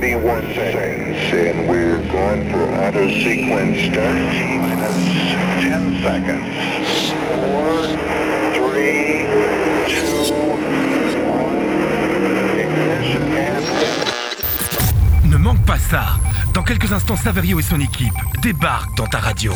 31 seconds, and we're going for sequence 10 seconds. 3, 2, 1. Ne manque pas ça Dans quelques instants, Saverio et son équipe débarquent dans ta radio.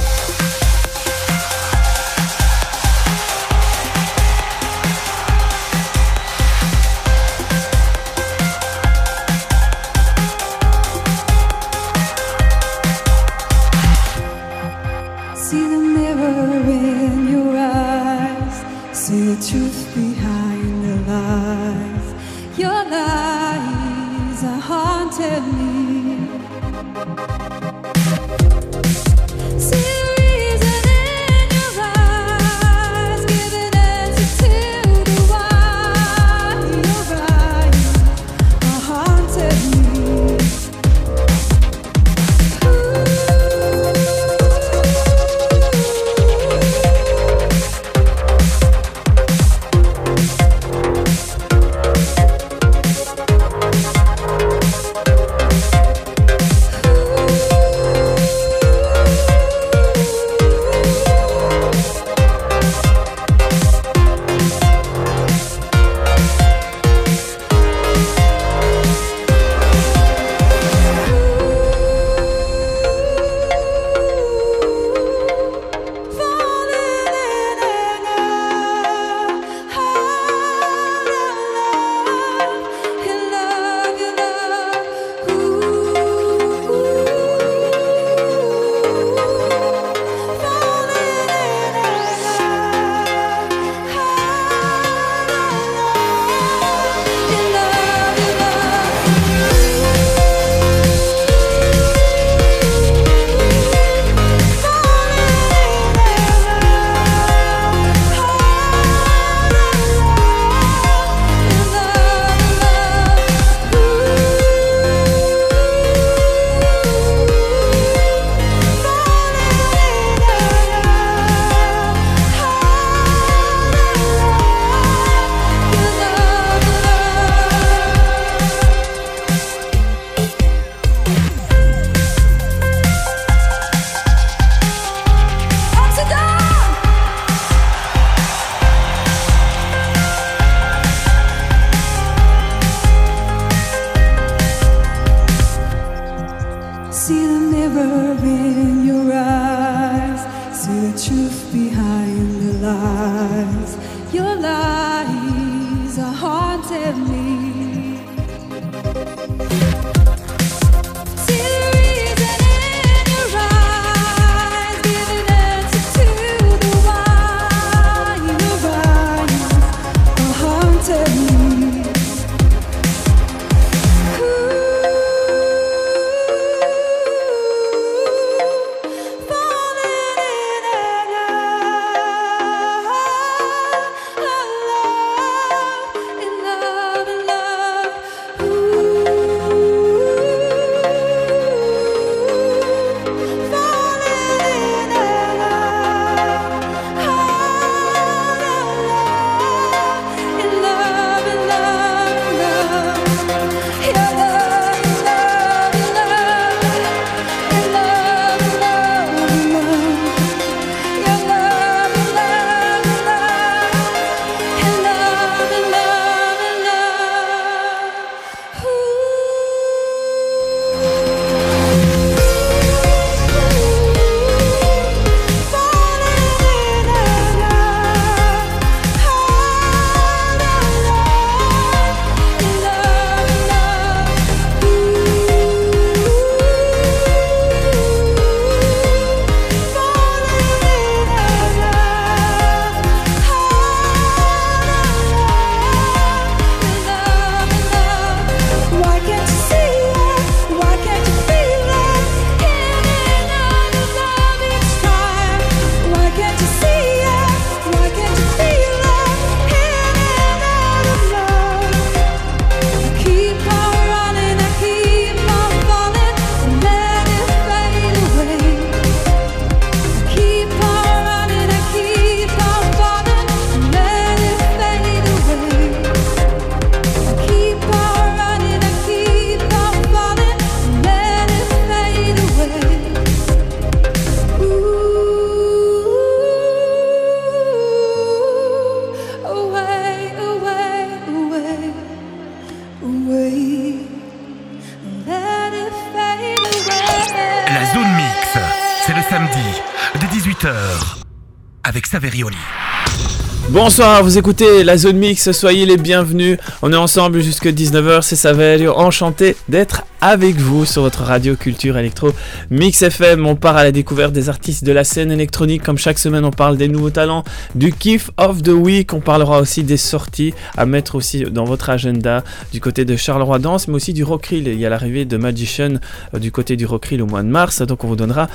Bonsoir, vous écoutez la zone mix, soyez les bienvenus. On est ensemble jusqu'à 19h, c'est Saverio, enchanté d'être avec vous sur votre radio culture électro Mix FM. On part à la découverte des artistes de la scène électronique. Comme chaque semaine, on parle des nouveaux talents, du kiff of the week. On parlera aussi des sorties à mettre aussi dans votre agenda du côté de Charleroi Danse, mais aussi du Rockrill. Il y a l'arrivée de Magician euh, du côté du Rockrill au mois de mars. Donc on vous donnera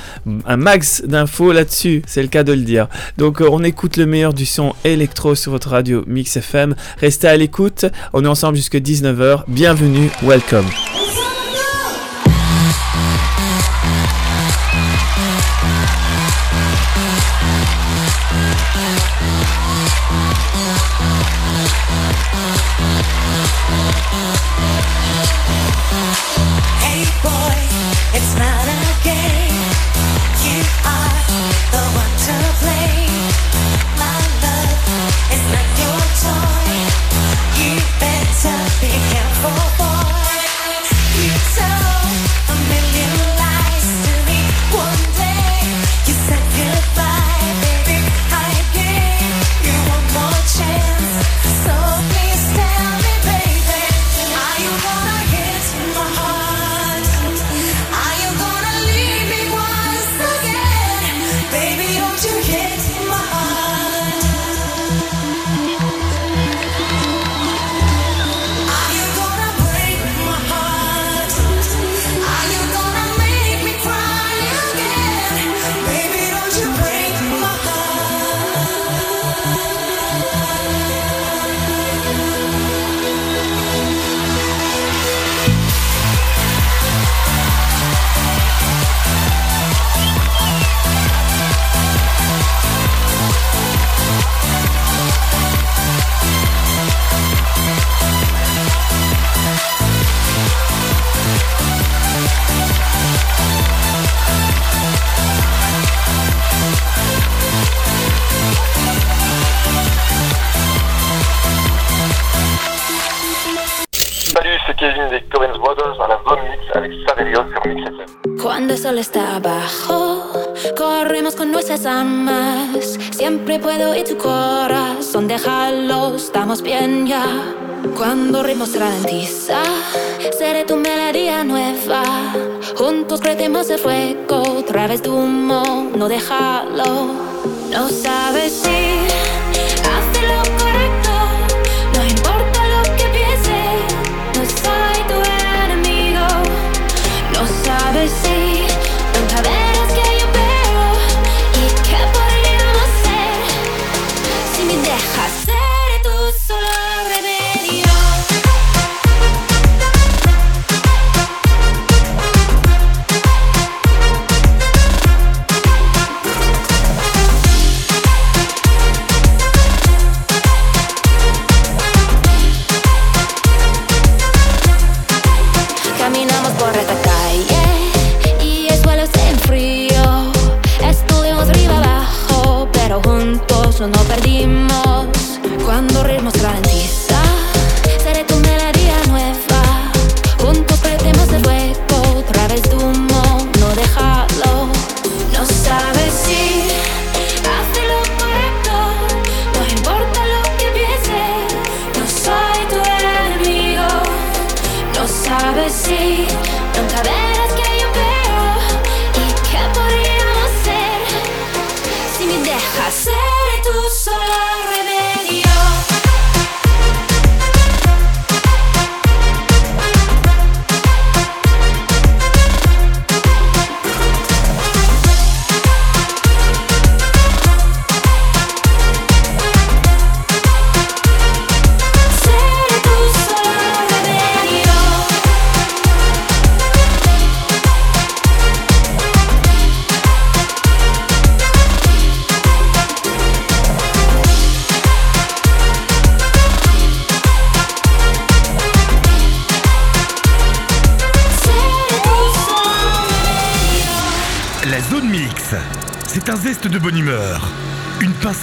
un max d'infos là-dessus. C'est le cas de le dire. Donc euh, on écoute le meilleur du son électro sur votre radio Mix FM. Restez à l'écoute. On est ensemble jusqu'à 19h. Bienvenue. Welcome. Des Covens Brothers à la Zone Mix avec Saverio sur Mix FM. Cuando el sol está bajo, corremos con nuestras almas. Siempre puedo y tu corazón, déjalo, estamos bien ya. Cuando ritmo se ralentiza, seré tu melodía nueva. Juntos prendemos el fuego, vez tu humo, no déjalo. No sabes si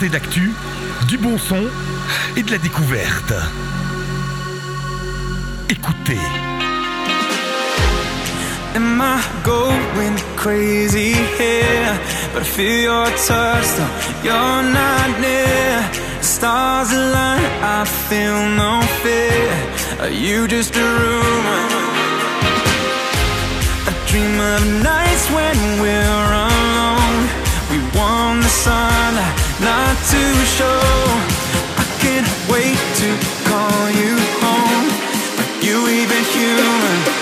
pincée d'actu, du bon son et de la découverte. Écoutez. Am I going crazy here? But I feel your touch, though you're not near. Stars align, I feel no fear. Are you just a rumor? I dream of nights when we're alone. We want the sunlight, not too sure. I can't wait to call you home. Are you even human?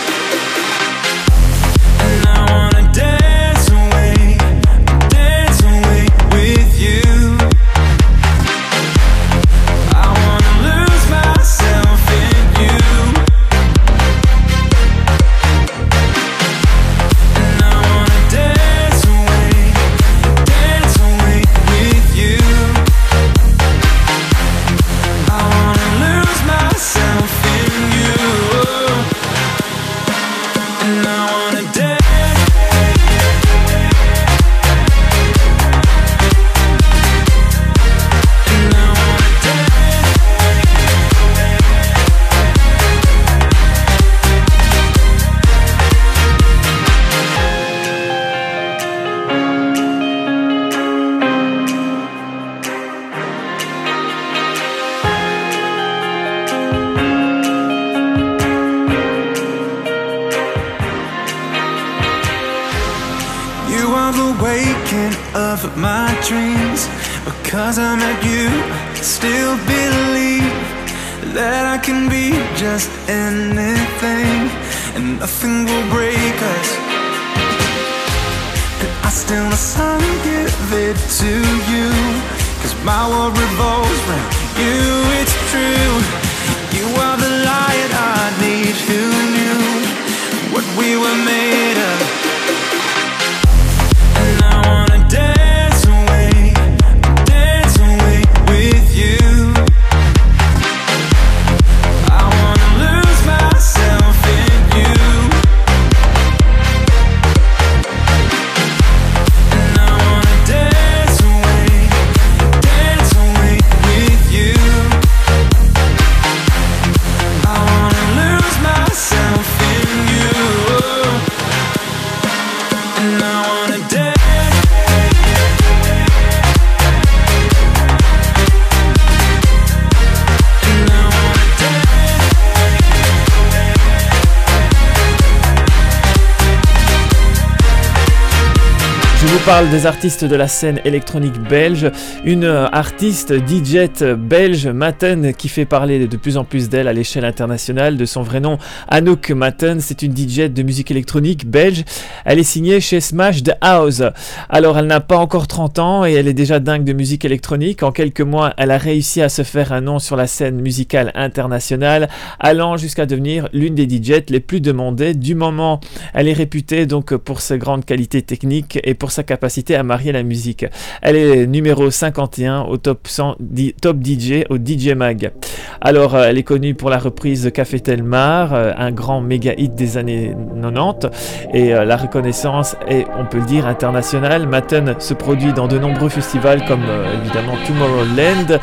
Des artistes de la scène électronique belge. Une euh, artiste DJ belge, Matten, qui fait parler de plus en plus d'elle à l'échelle internationale. De son vrai nom, Anouk Matten, c'est une DJ de musique électronique belge. Elle est signée chez Smash The House. Alors, elle n'a pas encore 30 ans et elle est déjà dingue de musique électronique. En quelques mois, elle a réussi à se faire un nom sur la scène musicale internationale, allant jusqu'à devenir l'une des DJ les plus demandées du moment. Elle est réputée donc pour ses grandes qualités techniques et pour sa capacité à marier la musique. Elle est numéro 51 au top 100 di- top DJ au DJ Mag. Alors, euh, elle est connue pour la reprise de Café Telmar, euh, un grand méga hit des années 90, et euh, la reconnaissance est, on peut le dire, internationale. Matten se produit dans de nombreux festivals comme évidemment Tomorrowland,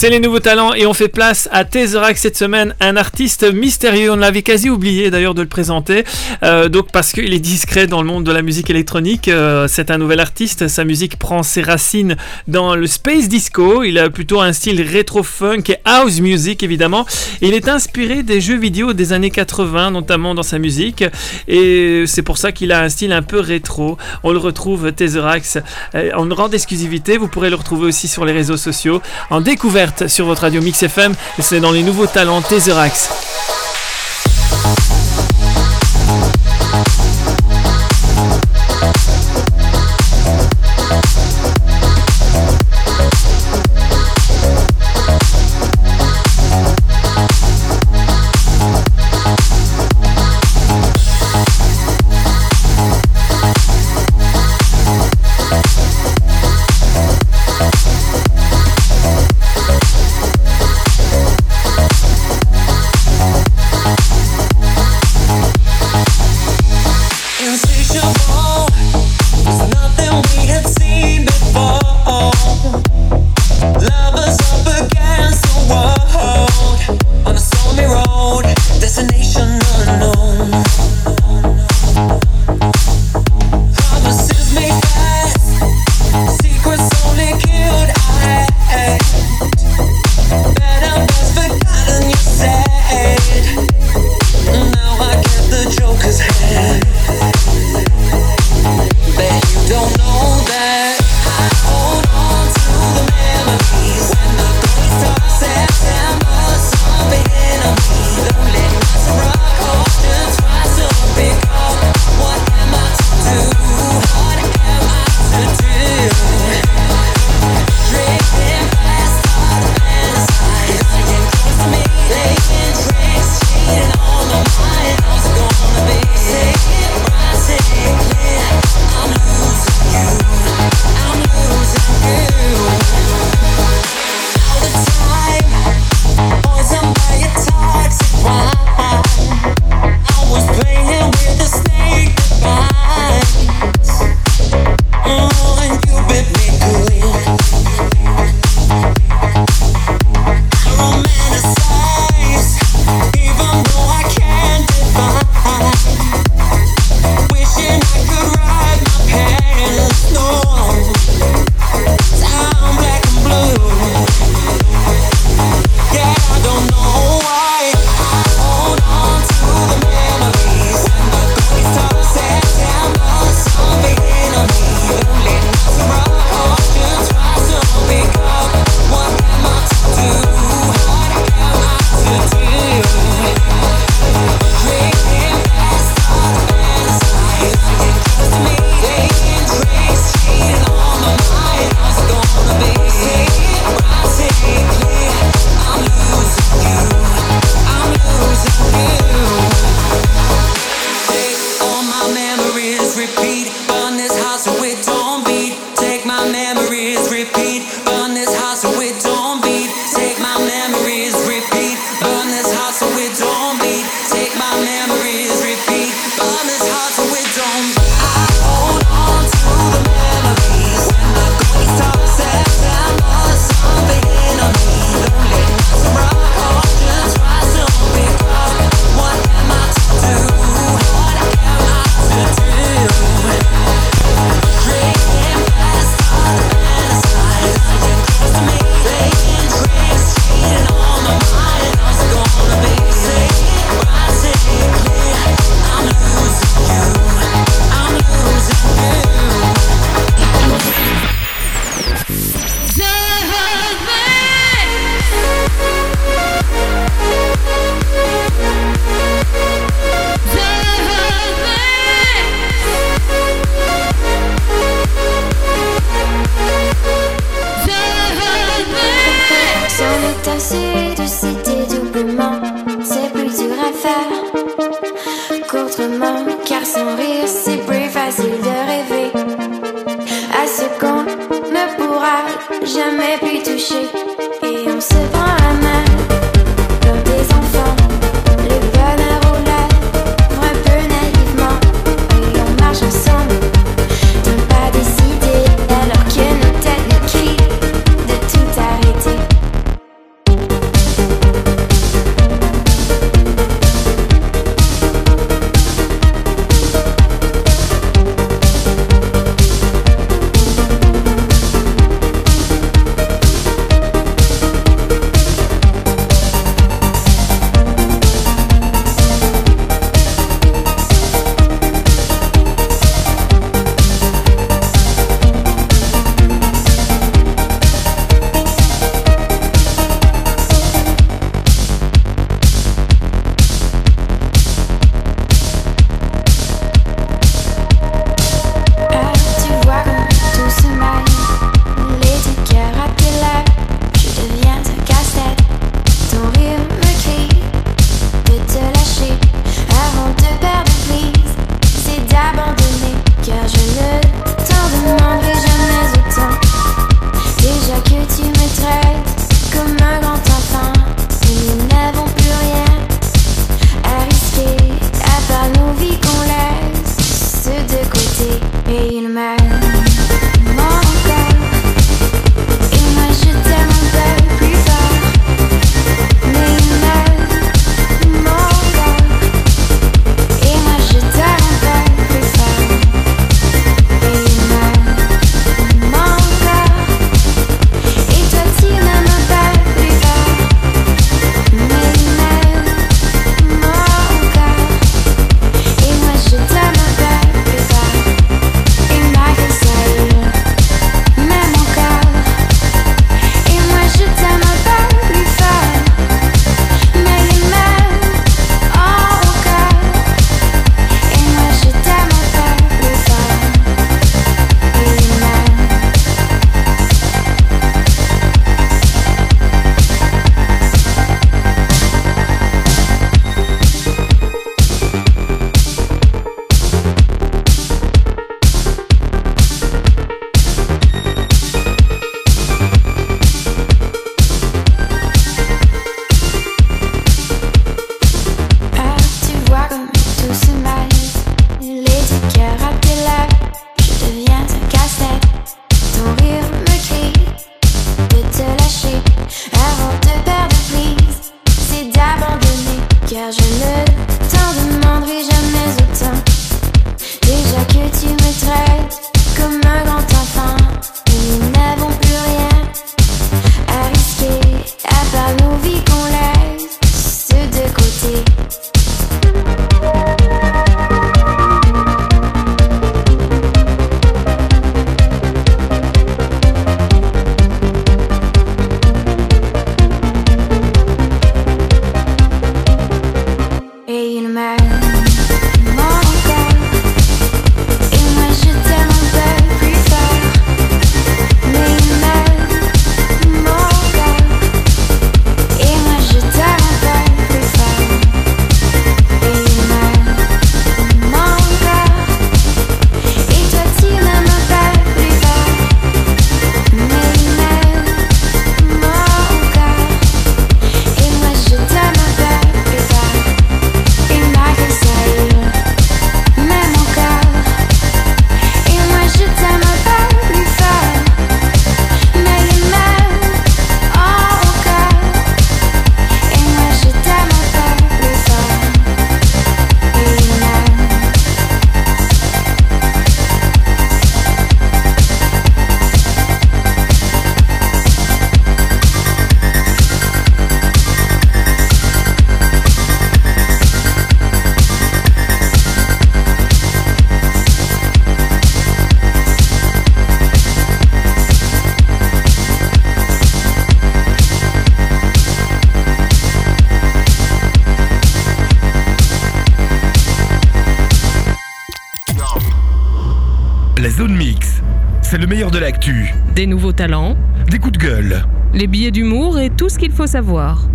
C'est les nouveaux talents et on fait place à Tesseract cette semaine, un artiste mystérieux. On l'avait quasi oublié d'ailleurs de le présenter, euh, donc parce qu'il est discret dans le monde de la musique électronique. Euh, c'est un nouvel artiste, sa musique prend ses racines dans le space disco. Il a plutôt un style rétro funk et house music évidemment. Il est inspiré des jeux vidéo des années 80, notamment dans sa musique, et c'est pour ça qu'il a un style un peu rétro. On le retrouve Tesseract euh, en grande exclusivité. Vous pourrez le retrouver aussi sur les réseaux sociaux en découverte sur votre radio Mix FM. C'est dans les nouveaux talents Tesseract. I see de l'actu. Des nouveaux talents, Des coups de gueule. les billets d'humour et tout ce qu'il faut savoir.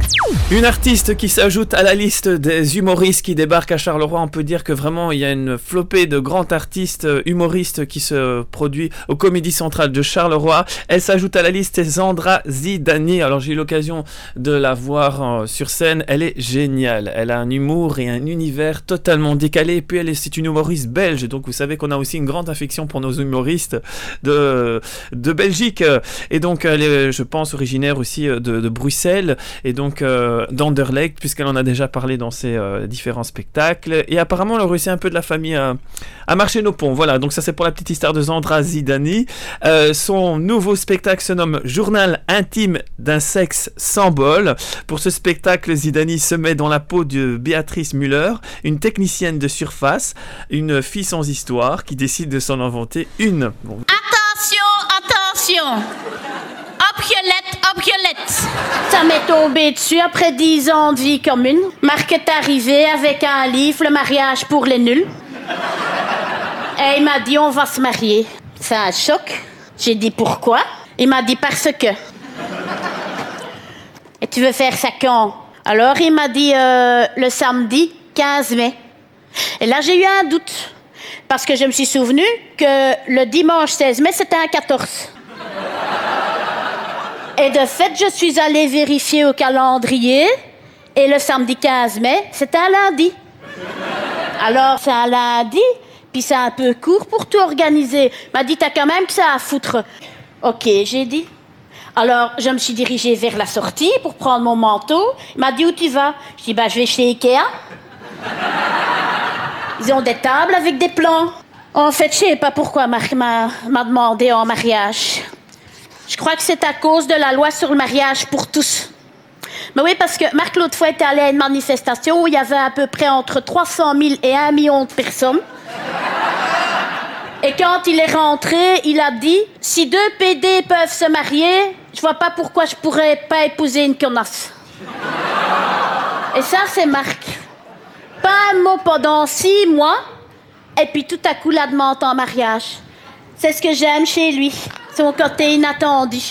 Une artiste qui s'ajoute à la liste des humoristes qui débarquent à Charleroi. On peut dire que vraiment il y a une flopée de grands artistes euh, humoristes qui se produit au Comédie Centrale de Charleroi. Elle s'ajoute à la liste Zandra Zidani. Alors j'ai eu l'occasion de la voir euh, sur scène. Elle est géniale. Elle a un humour et un univers totalement décalé. Et puis elle est, c'est une humoriste belge. Donc vous savez qu'on a aussi une grande affection pour nos humoristes de, de Belgique. Et donc elle est, je pense, originaire aussi euh, de, Bruxelles et donc euh, d'Anderlecht puisqu'elle en a déjà parlé dans ses différents spectacles. Et apparemment, elle a réussi un peu de la famille à marcher Voilà, donc ça c'est pour la petite histoire de Zandra Zidani. Euh, son nouveau spectacle se nomme Journal intime d'un sexe sans bol. Pour ce spectacle, Zidani se met dans la peau de Béatrice Müller, une technicienne de surface, une fille sans histoire qui décide de s'en inventer une. Attention, attention. Opiolette, opiolette. Ça m'est tombé dessus après dix ans de vie commune. Marc est arrivé avec un livre, le mariage pour les nuls. Et il m'a dit, on va se marier. C'est un choc. J'ai dit, pourquoi? Il m'a dit, parce que. Et tu veux faire ça quand? Alors il m'a dit, euh, le samedi 15 mai. Et là, j'ai eu un doute. Parce que je me suis souvenu que le dimanche 16 mai, c'était un 14. Et de fait, je suis allée vérifier au calendrier. Et le samedi 15 mai, c'était un lundi. Alors, c'est un lundi, puis c'est un peu court pour tout organiser. M'a dit, t'as quand même que ça à foutre. Ok, j'ai dit. Alors, je me suis dirigée vers la sortie pour prendre mon manteau. Il m'a dit, où tu vas? Je dis, bah, je vais chez Ikea. Ils ont des tables avec des plans. En fait, je sais pas pourquoi Marc m'a m'a demandé en mariage. Je crois que c'est à cause de la loi sur le mariage pour tous. Mais oui, parce que Marc, l'autre fois, était allé à une manifestation où il y avait à peu près entre 300 000 et 1 million de personnes. Et quand il est rentré, il a dit Si deux PD peuvent se marier, je vois pas pourquoi je pourrais pas épouser une connasse. Et ça, c'est Marc. Pas un mot pendant six mois, et puis tout à coup, la demande en mariage. C'est ce que j'aime chez lui, son côté inattendu.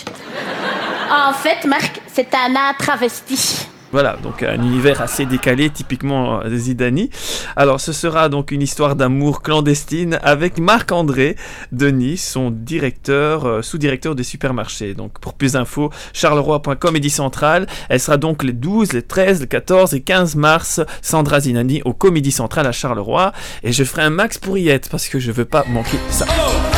En fait, Marc, c'est un travesti. Voilà, donc un univers assez décalé, typiquement euh, Zidani. Alors ce sera donc une histoire d'amour clandestine avec Marc-André Denis, son directeur, euh, sous-directeur des supermarchés. Donc pour plus d'infos, charleroi.com Centrale. Elle sera donc les 12, les 13, les 14 et 15 mars, Sandra Zinani au Comédie Centrale à Charleroi. Et je ferai un max pour y être parce que je veux pas manquer ça. And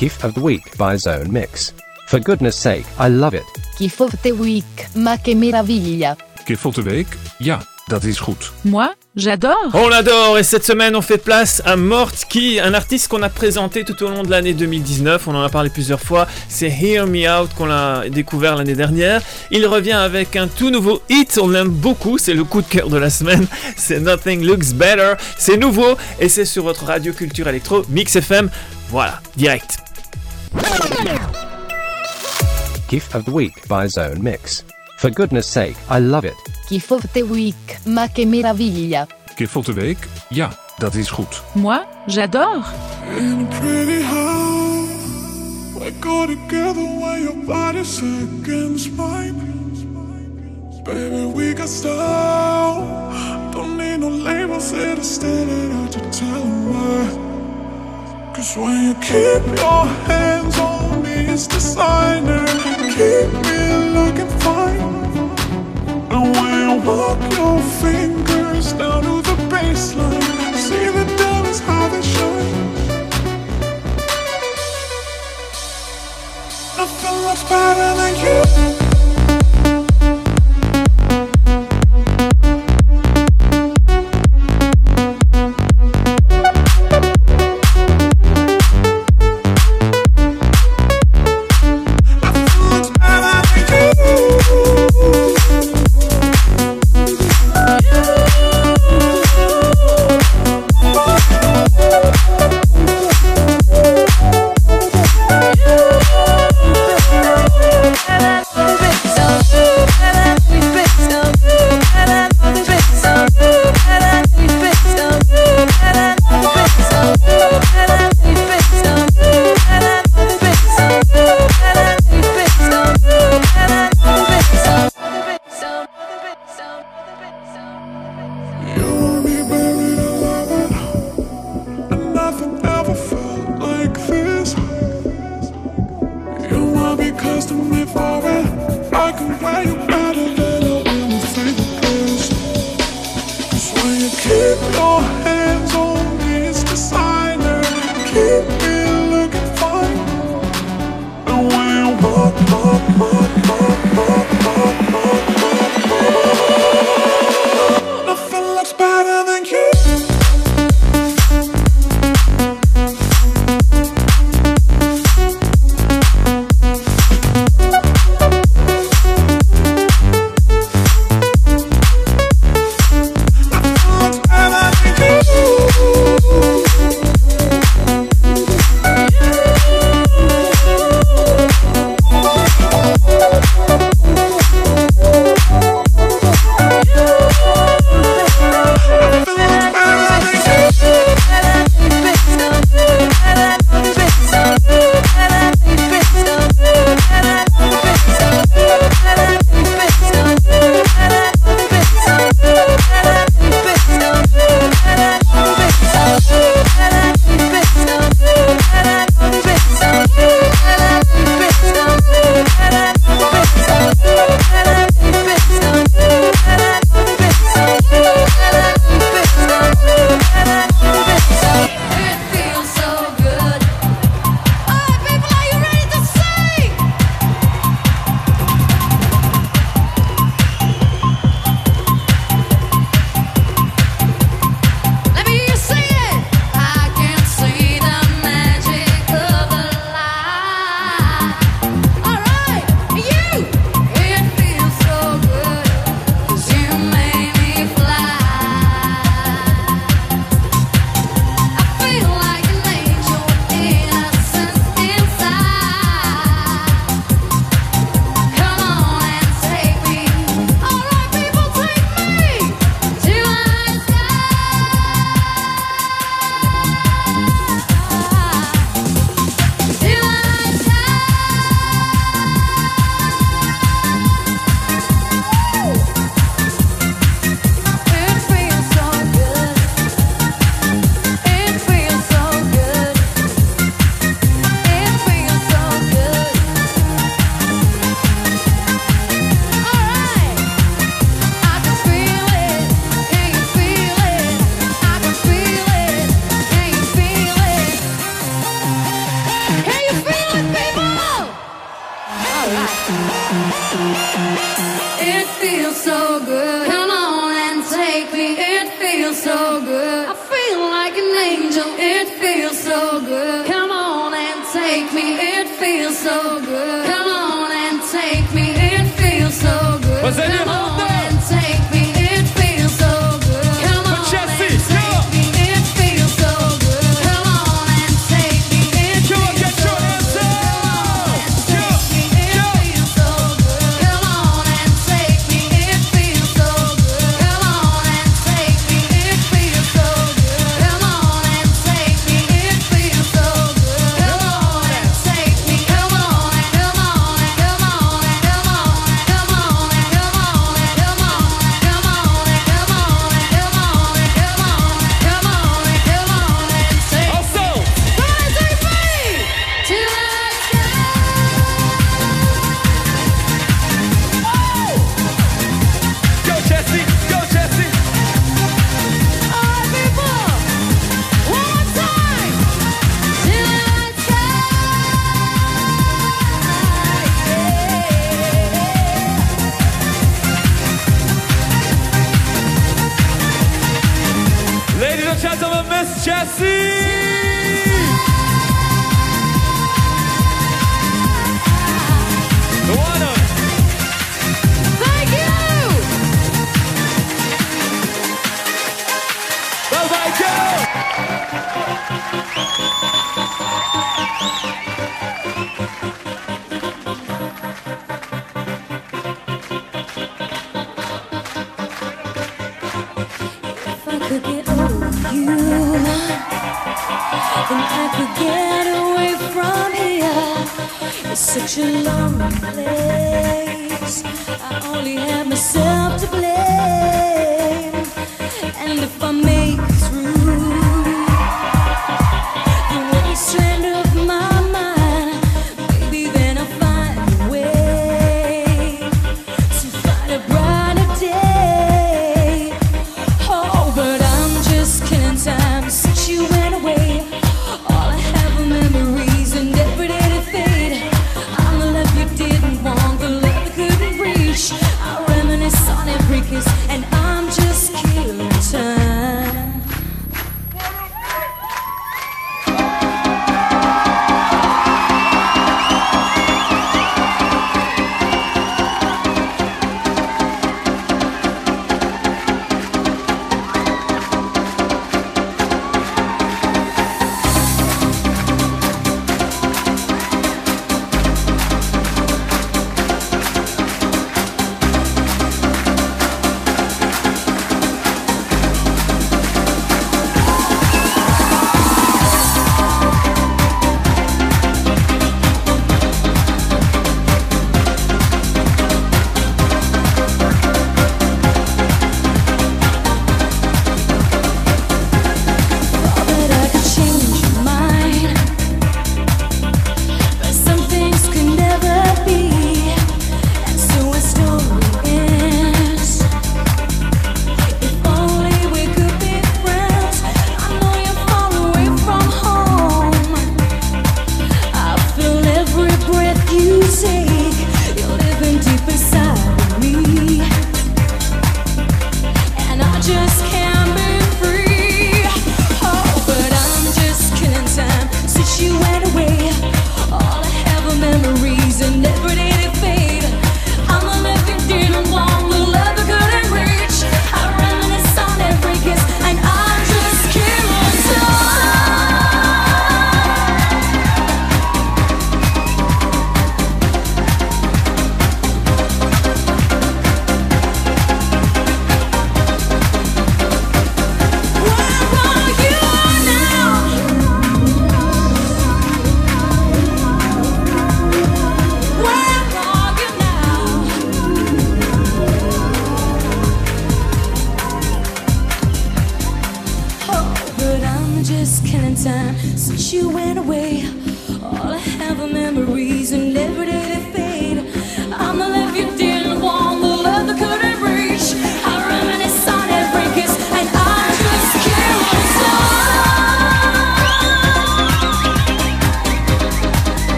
Gift of the Week by Zone Mix. For goodness sake, I love it. Gift of the Week, ma che meraviglia. Gift of the Week? Ja, dat is goed. Moi, j'adore. On l'adore et cette semaine on fait place à Mortki, un artiste qu'on a présenté tout au long de l'année 2019, on en a parlé plusieurs fois, c'est Hear Me Out qu'on a découvert l'année dernière. Il revient avec un tout nouveau hit, on l'aime beaucoup, c'est le coup de cœur de la semaine, c'est Nothing Looks Better, c'est nouveau et c'est sur votre radio culture électro Mix FM, voilà, direct. Gift of the Week by Zone Mix. For goodness sake, I love it. Gift of the Week, ma che meraviglia. Gift of the Week? Ja, dat is goed. Moi, j'adore. In a pretty house, we go together when your body's against mine. Baby, we got style. Don't need no labels, it'll stand it out to tell. Cause when you keep your hands on me, it's designer. Keep me looking fine. And when you walk your fingers down to the baseline, see the diamonds how they shine. Nothing looks better than you.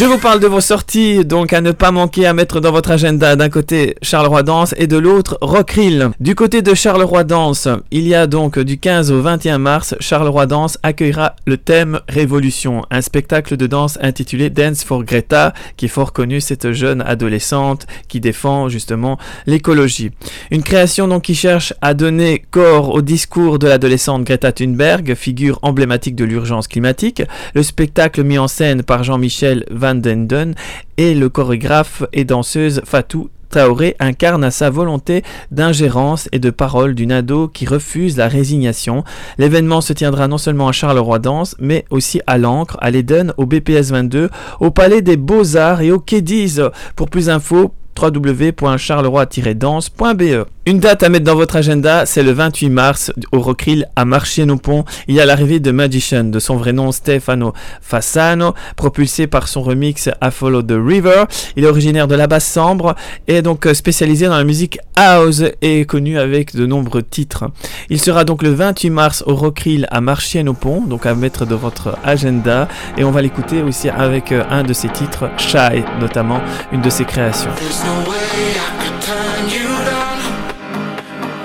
Je vous parle de vos sorties, donc à ne pas manquer à mettre dans votre agenda. D'un côté, Charleroi Danse et de l'autre, Rockrill. Du côté de Charleroi Danse, il y a donc du 15 au 21 mars, Charleroi Danse accueillera le thème Révolution, un spectacle de danse intitulé Dance for Greta, qui est fort connu, cette jeune adolescente qui défend justement l'écologie. Une création donc qui cherche à donner corps au discours de l'adolescente Greta Thunberg, figure emblématique de l'urgence climatique. Le spectacle mis en scène par Jean-Michel Van den Den et le chorégraphe et danseuse Fatou Traoré incarne à sa volonté d'ingérence et de parole d'une ado qui refuse la résignation. L'événement se tiendra non seulement à Charleroi Danse, mais aussi à l'Ancre, à l'Eden, au BPS 22, au Palais des Beaux-Arts et au Kédiz. Pour plus d'infos, www.charleroi-danse.be. Une date à mettre dans votre agenda, c'est le 28 mars au Rockrill à Marchienne-au-Pont. Il y a l'arrivée de Magician, de son vrai nom Stefano Fassano, propulsé par son remix A Follow the River. Il est originaire de la Basse-Sambre et est donc euh, spécialisé dans la musique house et connu avec de nombreux titres. Il sera donc le 28 mars au Rockrill à Marchienne-au-Pont, donc à mettre dans votre agenda. Et on va l'écouter aussi avec euh, un de ses titres, Shy, notamment une de ses créations. There's no way I could turn you down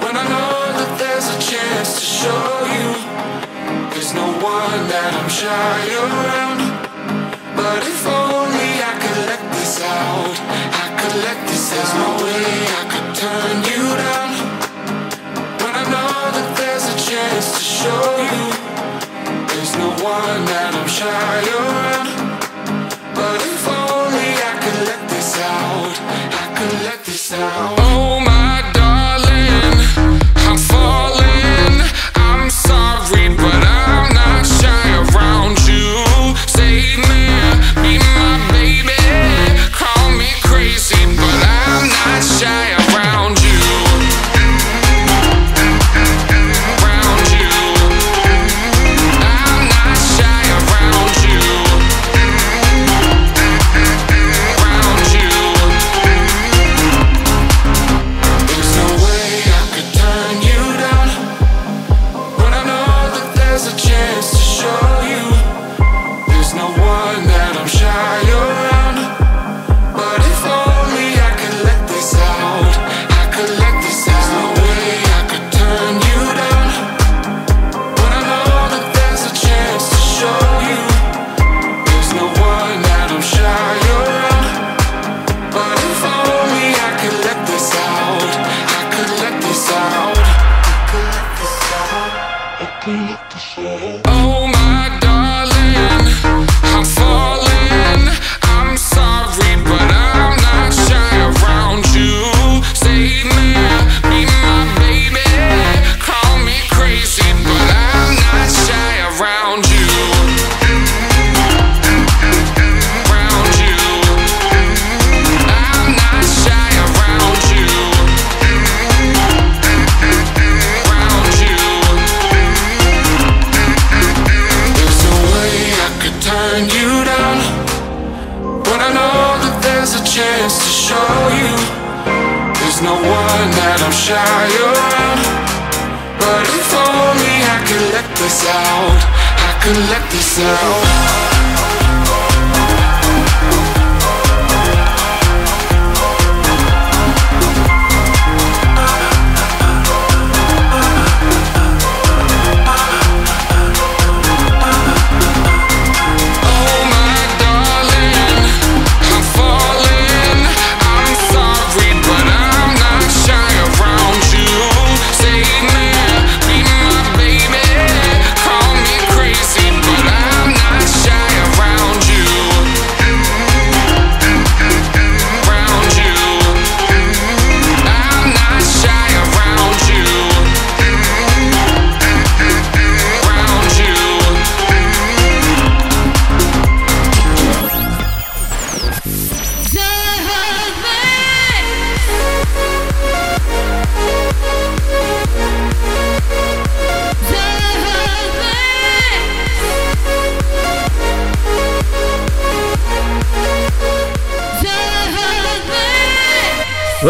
when I know that there's a chance to show you. There's no one that I'm shy around. But if only I could let this out, I could let this out. There's no way I could turn you down when I know that there's a chance to show you. There's no one that I'm shy around.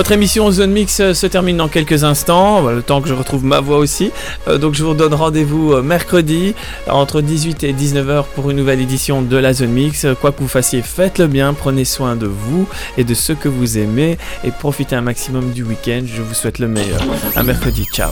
Votre émission Zone Mix euh, se termine dans quelques instants, le temps que je retrouve ma voix aussi. Euh, donc je vous donne rendez-vous euh, mercredi entre 18 et 19h pour une nouvelle édition de la Zone Mix. Quoi que vous fassiez, faites-le bien, prenez soin de vous et de ceux que vous aimez et profitez un maximum du week-end. Je vous souhaite le meilleur. À mercredi, ciao.